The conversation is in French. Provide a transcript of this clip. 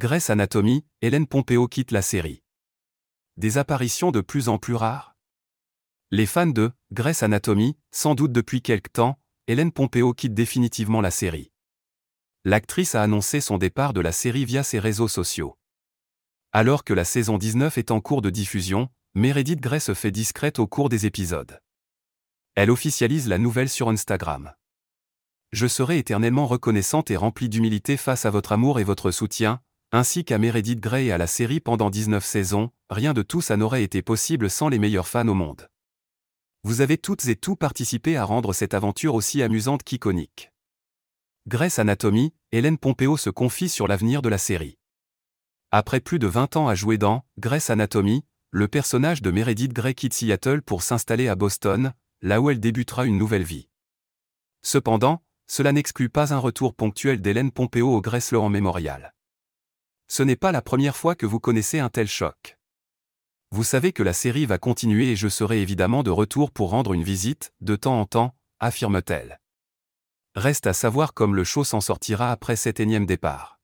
Grey's Anatomy, Hélène Pompeo quitte la série. Des apparitions de plus en plus rares Les fans de Grey's Anatomy, sans doute depuis quelque temps, Hélène Pompeo quitte définitivement la série. L'actrice a annoncé son départ de la série via ses réseaux sociaux. Alors que la saison 19 est en cours de diffusion, Meredith Grey se fait discrète au cours des épisodes. Elle officialise la nouvelle sur Instagram. Je serai éternellement reconnaissante et remplie d'humilité face à votre amour et votre soutien, ainsi qu'à Meredith Grey et à la série pendant 19 saisons, rien de tout ça n'aurait été possible sans les meilleurs fans au monde. Vous avez toutes et tous participé à rendre cette aventure aussi amusante qu'iconique. Grey's Anatomy, Hélène Pompeo se confie sur l'avenir de la série. Après plus de 20 ans à jouer dans Grey's Anatomy, le personnage de Meredith Grey quitte Seattle pour s'installer à Boston, là où elle débutera une nouvelle vie. Cependant, cela n'exclut pas un retour ponctuel d'Hélène Pompeo au Grey Sloan Memorial. Ce n'est pas la première fois que vous connaissez un tel choc. Vous savez que la série va continuer et je serai évidemment de retour pour rendre une visite, de temps en temps, affirme-t-elle. Reste à savoir comme le show s'en sortira après cet énième départ.